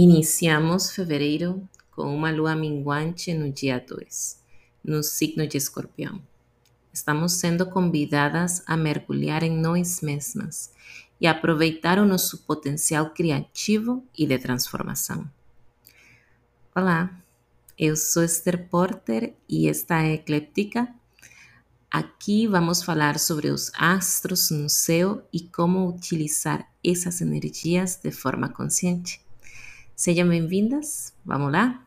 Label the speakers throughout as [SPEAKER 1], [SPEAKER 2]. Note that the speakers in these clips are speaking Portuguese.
[SPEAKER 1] Iniciamos fevereiro com uma lua minguante no dia 2, no signo de escorpião. Estamos sendo convidadas a mergulhar em nós mesmas e aproveitar o nosso potencial criativo e de transformação. Olá, eu sou Esther Porter e esta é Ecléptica. Aqui vamos falar sobre os astros no céu e como utilizar essas energias de forma consciente. Sejam bem-vindas, vamos lá?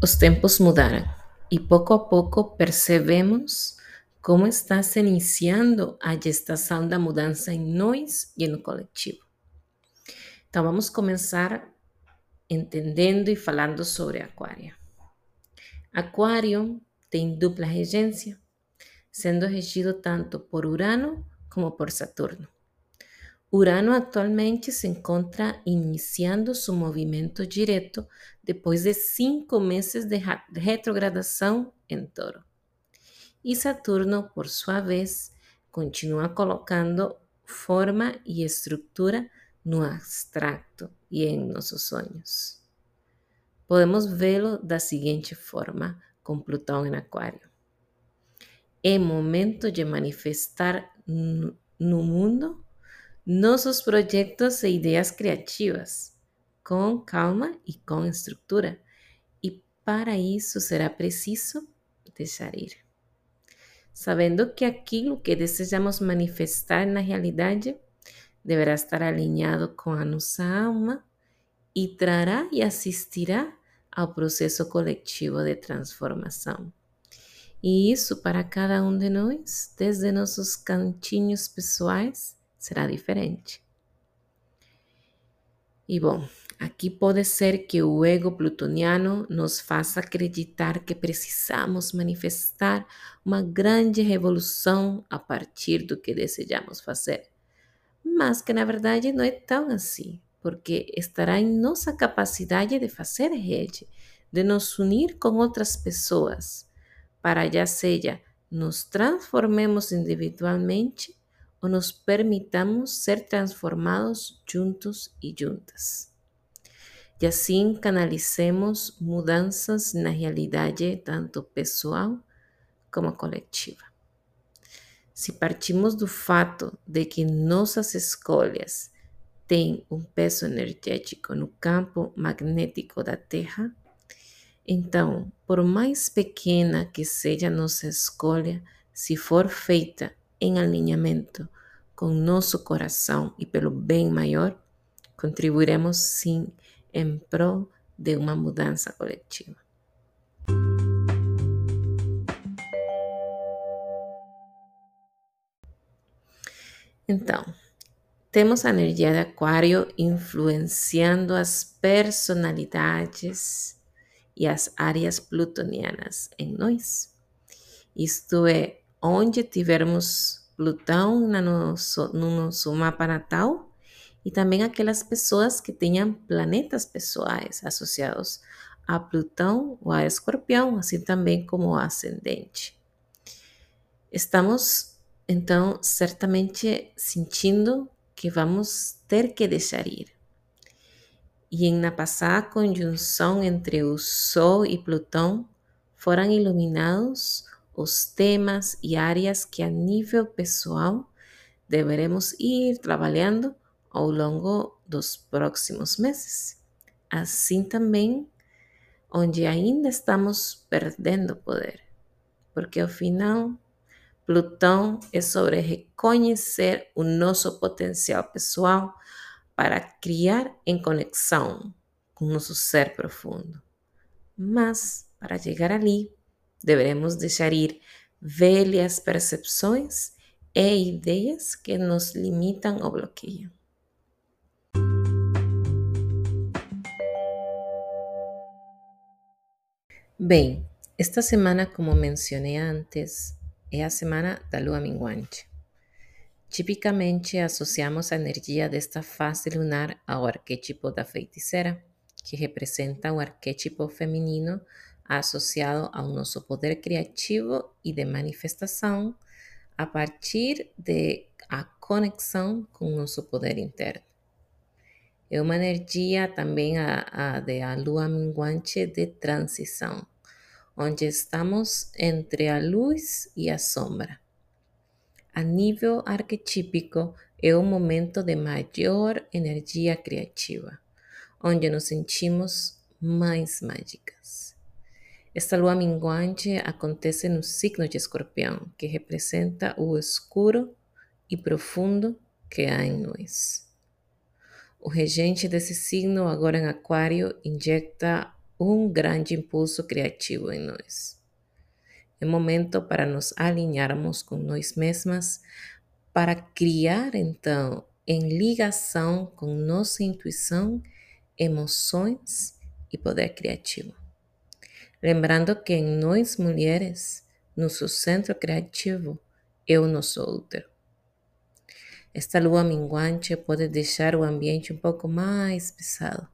[SPEAKER 1] Os tempos mudaram e pouco a pouco percebemos como está se iniciando a gestação da mudança em nós e no coletivo. Então vamos começar entendendo e falando sobre Aquário. Aquário tem dupla regência, sendo regido tanto por Urano como por Saturno. Urano atualmente se encontra iniciando seu movimento direto depois de cinco meses de retrogradação em Touro. E Saturno, por sua vez, continua colocando forma e estrutura no abstracto e em nossos sonhos podemos vê-lo da seguinte forma com Plutão em Aquário. É momento de manifestar no mundo nossos projetos e ideias criativas, com calma e com estrutura, e para isso será preciso deixar ir. Sabendo que aquilo que desejamos manifestar na realidade deverá estar alinhado com a nossa alma e trará e assistirá ao processo coletivo de transformação. E isso para cada um de nós, desde nossos cantinhos pessoais, será diferente. E bom, aqui pode ser que o ego plutoniano nos faça acreditar que precisamos manifestar uma grande revolução a partir do que desejamos fazer. Mas que na verdade não é tão assim porque estará em nossa capacidade de fazer rede, de nos unir com outras pessoas, para já seja nos transformemos individualmente ou nos permitamos ser transformados juntos e juntas. E assim canalicemos mudanças na realidade tanto pessoal como coletiva. Se partimos do fato de que nossas escolhas tem um peso energético no campo magnético da Terra, então, por mais pequena que seja nossa escolha, se for feita em alinhamento com nosso coração e pelo bem maior, contribuiremos sim em prol de uma mudança coletiva. Então, temos a energia de Aquário influenciando as personalidades e as áreas plutonianas em nós. Isto é, onde tivermos Plutão no nosso, no nosso mapa natal e também aquelas pessoas que tenham planetas pessoais associados a Plutão ou a Escorpião, assim também como ascendente. Estamos, então, certamente sentindo que vamos ter que deixar ir. E na passada conjunção entre o Sol e Plutão foram iluminados os temas e áreas que a nível pessoal deveremos ir trabalhando ao longo dos próximos meses. Assim também, onde ainda estamos perdendo poder, porque ao final Plutão é sobre reconhecer o nosso potencial pessoal para criar em conexão com nosso ser profundo. Mas, para chegar ali, devemos deixar ir velhas percepções e ideias que nos limitam ou bloqueiam. Bem, esta semana, como mencionei antes, é a semana da lua minguante. Tipicamente associamos a energia desta fase lunar ao arquétipo da feiticeira, que representa o arquétipo feminino associado ao nosso poder criativo e de manifestação a partir de a conexão com nosso poder interno. É uma energia também a, a de a lua minguante de transição, onde estamos entre a luz e a sombra. A nível arquetípico, é um momento de maior energia criativa, onde nos sentimos mais mágicas. Esta lua minguante acontece no signo de escorpião, que representa o escuro e profundo que há em nós. O regente desse signo, agora em Aquário, injeta um grande impulso criativo em nós. É momento para nos alinharmos com nós mesmas, para criar então em ligação com nossa intuição, emoções e poder criativo. Lembrando que em nós mulheres, nosso centro criativo é o nosso útero. Esta lua minguante pode deixar o ambiente um pouco mais pesado.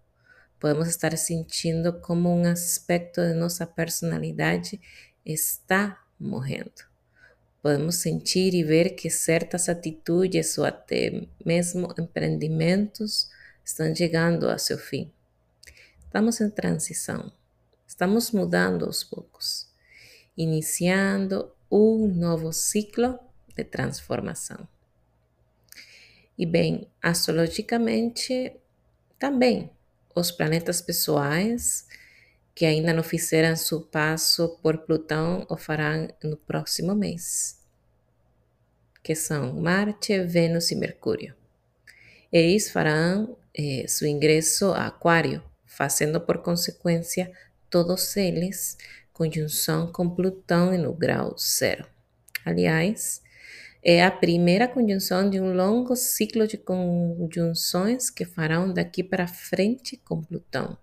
[SPEAKER 1] Podemos estar sentindo como um aspecto de nossa personalidade está morrendo. Podemos sentir e ver que certas atitudes ou até mesmo empreendimentos estão chegando a seu fim. Estamos em transição, estamos mudando aos poucos, iniciando um novo ciclo de transformação. E bem, astrologicamente, também, os planetas pessoais que ainda não fizeram seu passo por Plutão o farão no próximo mês, que são Marte, Vênus e Mercúrio. Eles farão eh, seu ingresso a Aquário, fazendo por consequência todos eles conjunção com Plutão no grau zero. Aliás, é a primeira conjunção de um longo ciclo de conjunções que farão daqui para frente com Plutão,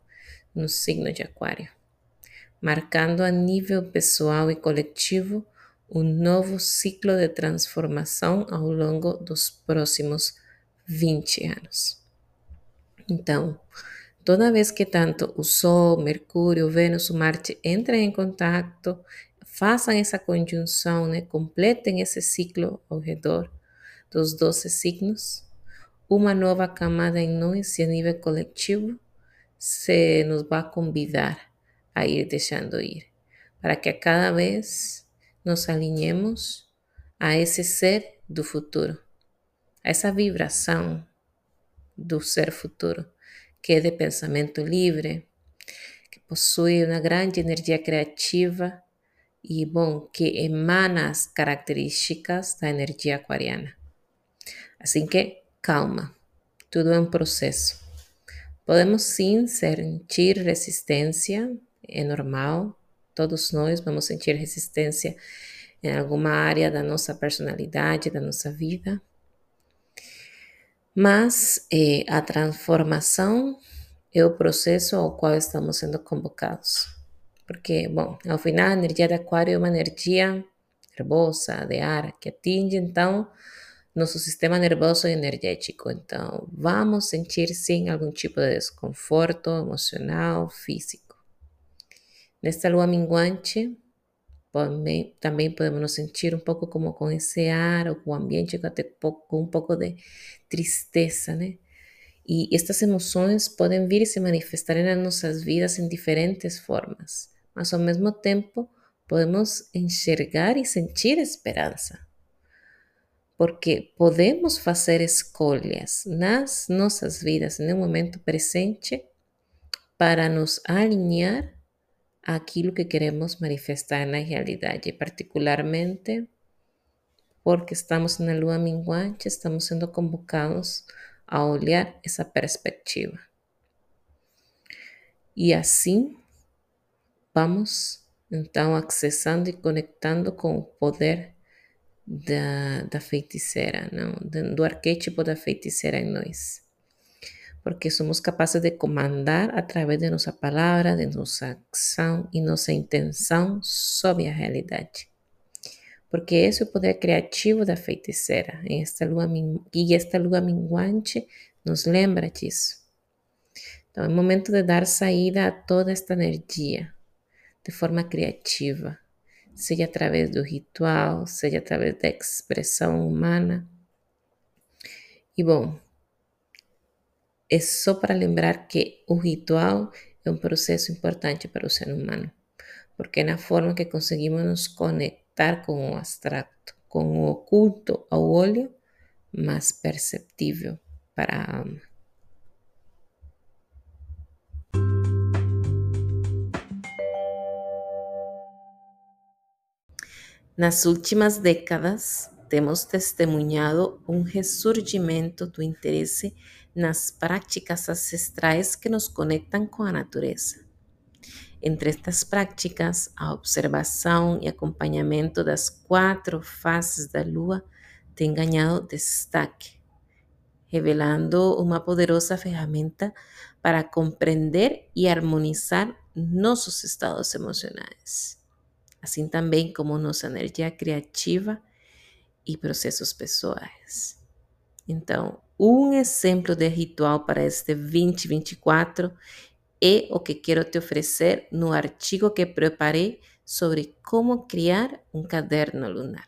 [SPEAKER 1] no signo de Aquário, marcando a nível pessoal e coletivo um novo ciclo de transformação ao longo dos próximos 20 anos. Então, toda vez que tanto o Sol, Mercúrio, Vênus, Marte entram em contato façam essa conjunção, né? completem esse ciclo ao redor dos 12 signos, uma nova camada em nós e a nível coletivo se nos vai convidar a ir deixando ir, para que a cada vez nos alinhemos a esse ser do futuro, a essa vibração do ser futuro, que é de pensamento livre, que possui uma grande energia criativa e, bom, que emana as características da energia aquariana. Assim que, calma, tudo é um processo. Podemos sim sentir resistência, é normal, todos nós vamos sentir resistência em alguma área da nossa personalidade, da nossa vida. Mas eh, a transformação é o processo ao qual estamos sendo convocados. Porque, bom, ao final a energia de aquário é uma energia nervosa, de ar, que atinge então nosso sistema nervoso e energético. Então, vamos sentir sim algum tipo de desconforto emocional, físico. Nesta lua minguante, também podemos nos sentir um pouco como com esse ar o ambiente com, até com um pouco de tristeza, né? E estas emoções podem vir e se manifestar nas nossas vidas em diferentes formas mas ao mesmo tempo podemos enxergar e sentir esperança. Porque podemos fazer escolhas nas nossas vidas no momento presente para nos alinhar àquilo que queremos manifestar na realidade, particularmente porque estamos na lua minguante, estamos sendo convocados a olhar essa perspectiva. E assim vamos então acessando e conectando com o poder da, da feiticeira, não? do arquétipo da feiticeira em nós. Porque somos capazes de comandar através de nossa palavra, de nossa ação e nossa intenção sobre a realidade. Porque esse é o poder criativo da feiticeira. Esta lua, e esta lua minguante nos lembra disso. Então é momento de dar saída a toda esta energia de forma criativa, seja através do ritual, seja através da expressão humana. E bom, é só para lembrar que o ritual é um processo importante para o ser humano, porque é na forma que conseguimos nos conectar com o abstrato, com o oculto ao olho, mais perceptível para a alma. Nas últimas décadas, temos testemunhado um ressurgimento do interesse nas práticas ancestrais que nos conectam com a natureza. Entre estas práticas, a observação e acompanhamento das quatro faces da lua tem ganhado destaque, revelando uma poderosa ferramenta para compreender e harmonizar nossos estados emocionais assim também como nossa energia criativa e processos pessoais. Então, um exemplo de ritual para este 2024 é o que quero te oferecer no artigo que preparei sobre como criar um caderno lunar.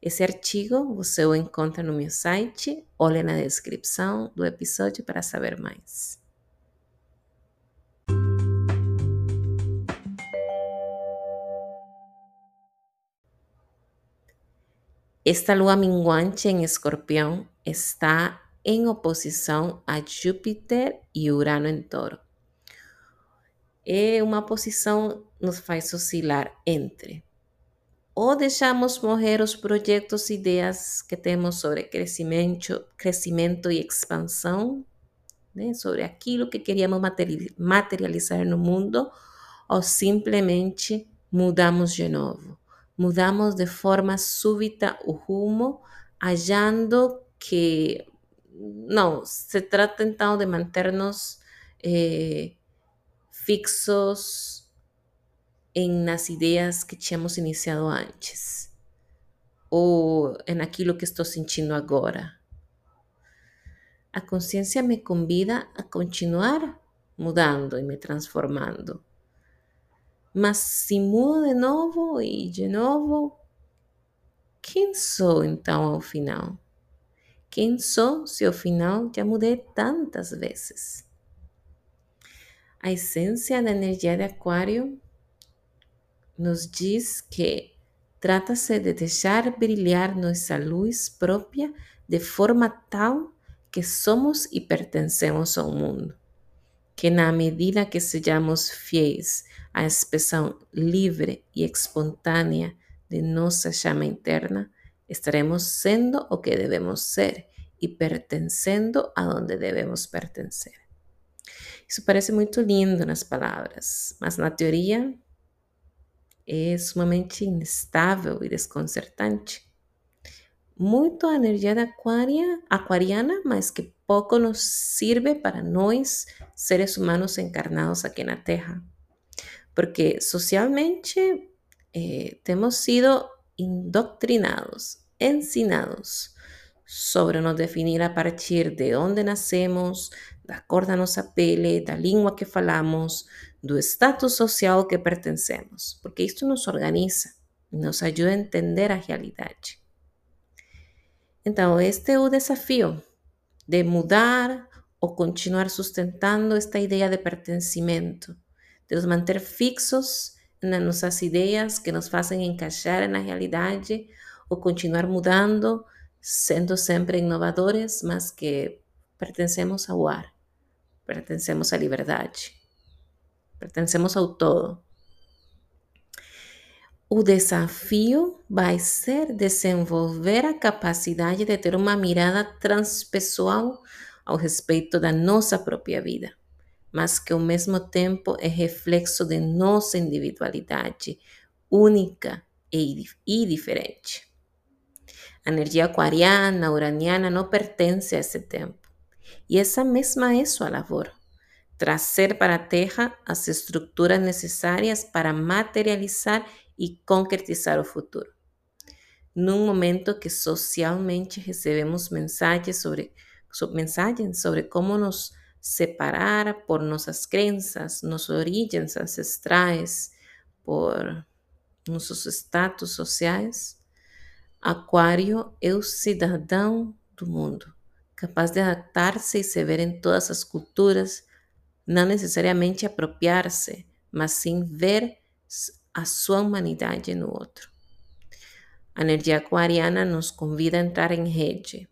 [SPEAKER 1] Esse artigo você o encontra no meu site, olhe na descrição do episódio para saber mais. Esta lua minguante em escorpião está em oposição a Júpiter e Urano em touro. É uma posição nos faz oscilar entre ou deixamos morrer os projetos e ideias que temos sobre crescimento, crescimento e expansão, né? sobre aquilo que queríamos materializar no mundo, ou simplesmente mudamos de novo mudamos de forma súbita o rumo, hallando que não, se trata então de manter-nos eh, fixos em nas ideias que tínhamos iniciado antes, ou em aquilo que estou sentindo agora. A consciência me convida a continuar mudando e me transformando mas se mudo de novo e de novo, quem sou então ao final? Quem sou se ao final já mudei tantas vezes? A essência da energia de Aquário nos diz que trata-se de deixar brilhar nossa luz própria de forma tal que somos e pertencemos ao mundo. Que na medida que sejamos fiéis a expressão livre e espontânea de nossa chama interna, estaremos sendo o que devemos ser e pertencendo a onde devemos pertencer. Isso parece muito lindo nas palavras, mas na teoria é sumamente instável e desconcertante. Muito a energia aquaria, aquariana, mas que pouco nos sirve para nós, seres humanos encarnados aqui na Terra porque socialmente eh, sido indoctrinados, ensinados sobre nos definir a partir de onde nascemos, da cor da nossa pele, da língua que falamos, do status social que pertencemos, porque isto nos organiza, nos ajuda a entender a realidade. Então, este é o desafio de mudar ou continuar sustentando esta ideia de pertencimento, de nos manter fixos nas nossas ideias que nos fazem encaixar na realidade ou continuar mudando, sendo sempre inovadores, mas que pertencemos ao ar, pertencemos à liberdade, pertencemos ao todo. O desafio vai ser desenvolver a capacidade de ter uma mirada transpessoal ao respeito da nossa própria vida mas que ao mesmo tempo é reflexo de nossa individualidade única e, diferente. A energia aquariana, uraniana não pertence a esse tempo. E essa mesma é sua labor. Trazer para a Terra as estruturas necessárias para materializar e concretizar o futuro. Num momento que socialmente recebemos mensagens sobre, mensagens sobre como nos separar por nossas crenças, nossas origens ancestrais, por nossos status sociais, Aquário é o cidadão do mundo, capaz de adaptar-se e se ver em todas as culturas, não necessariamente apropriar-se, mas sim ver a sua humanidade no outro. A energia aquariana nos convida a entrar em rede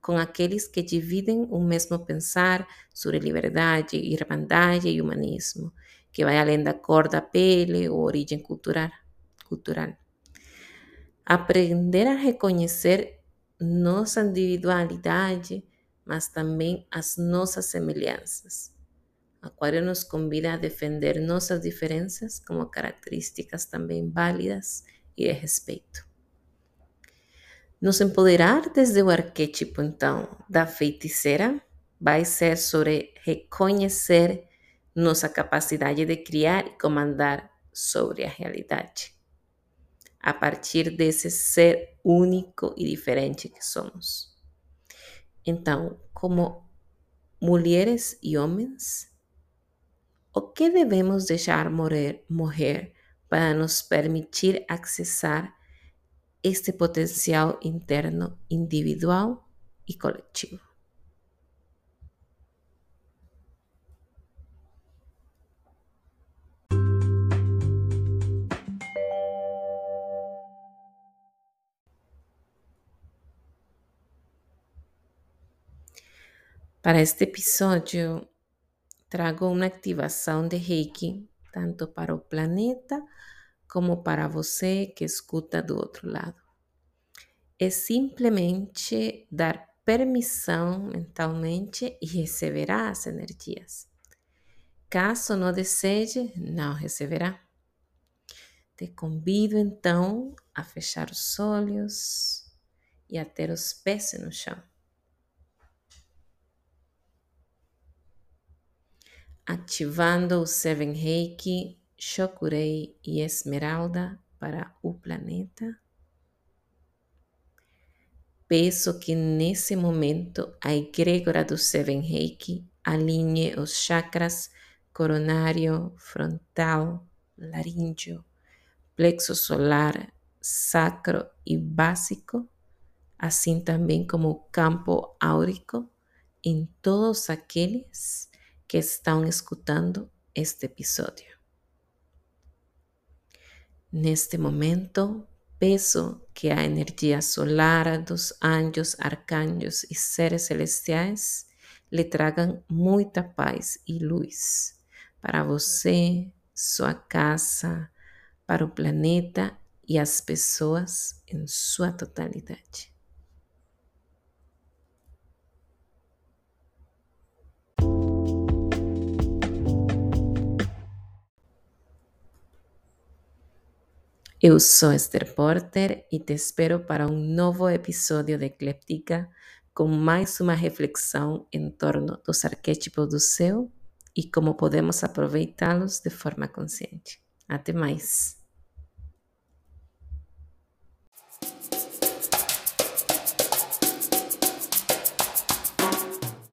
[SPEAKER 1] com aqueles que dividem o mesmo pensar sobre liberdade, irmandade e humanismo, que vai além da cor da pele ou origem cultural. cultural. Aprender a reconhecer nossa individualidade, mas também as nossas semelhanças. Aquário nos convida a defender nossas diferenças como características também válidas e de respeito. Nos empoderar desde o arquétipo, então, da feiticeira vai ser sobre reconhecer nossa capacidade de criar e comandar sobre a realidade, a partir desse ser único e diferente que somos. Então, como mulheres e homens, o que devemos deixar morrer, para nos permitir acessar este potencial interno individual y colectivo. Para este episódio, trago uma ativação de Reiki tanto para o planeta como para você que escuta do outro lado. É simplesmente dar permissão mentalmente e receberá as energias. Caso não deseje, não receberá. Te convido então a fechar os olhos e a ter os pés no chão. Ativando o Seven Reiki Shokurei e Esmeralda para o planeta. Peço que nesse momento a egrégora do Seven Reiki alinhe os chakras coronário, frontal, laríngeo, plexo solar, sacro e básico, assim também como o campo áurico em todos aqueles que estão escutando este episódio. Neste momento, peço que a energia solar dos anjos, arcanjos e seres celestiais lhe tragam muita paz e luz para você, sua casa, para o planeta e as pessoas em sua totalidade. Eu sou Esther Porter e te espero para um novo episódio de Ecléptica com mais uma reflexão em torno dos arquétipos do céu e como podemos aproveitá-los de forma consciente. Até mais!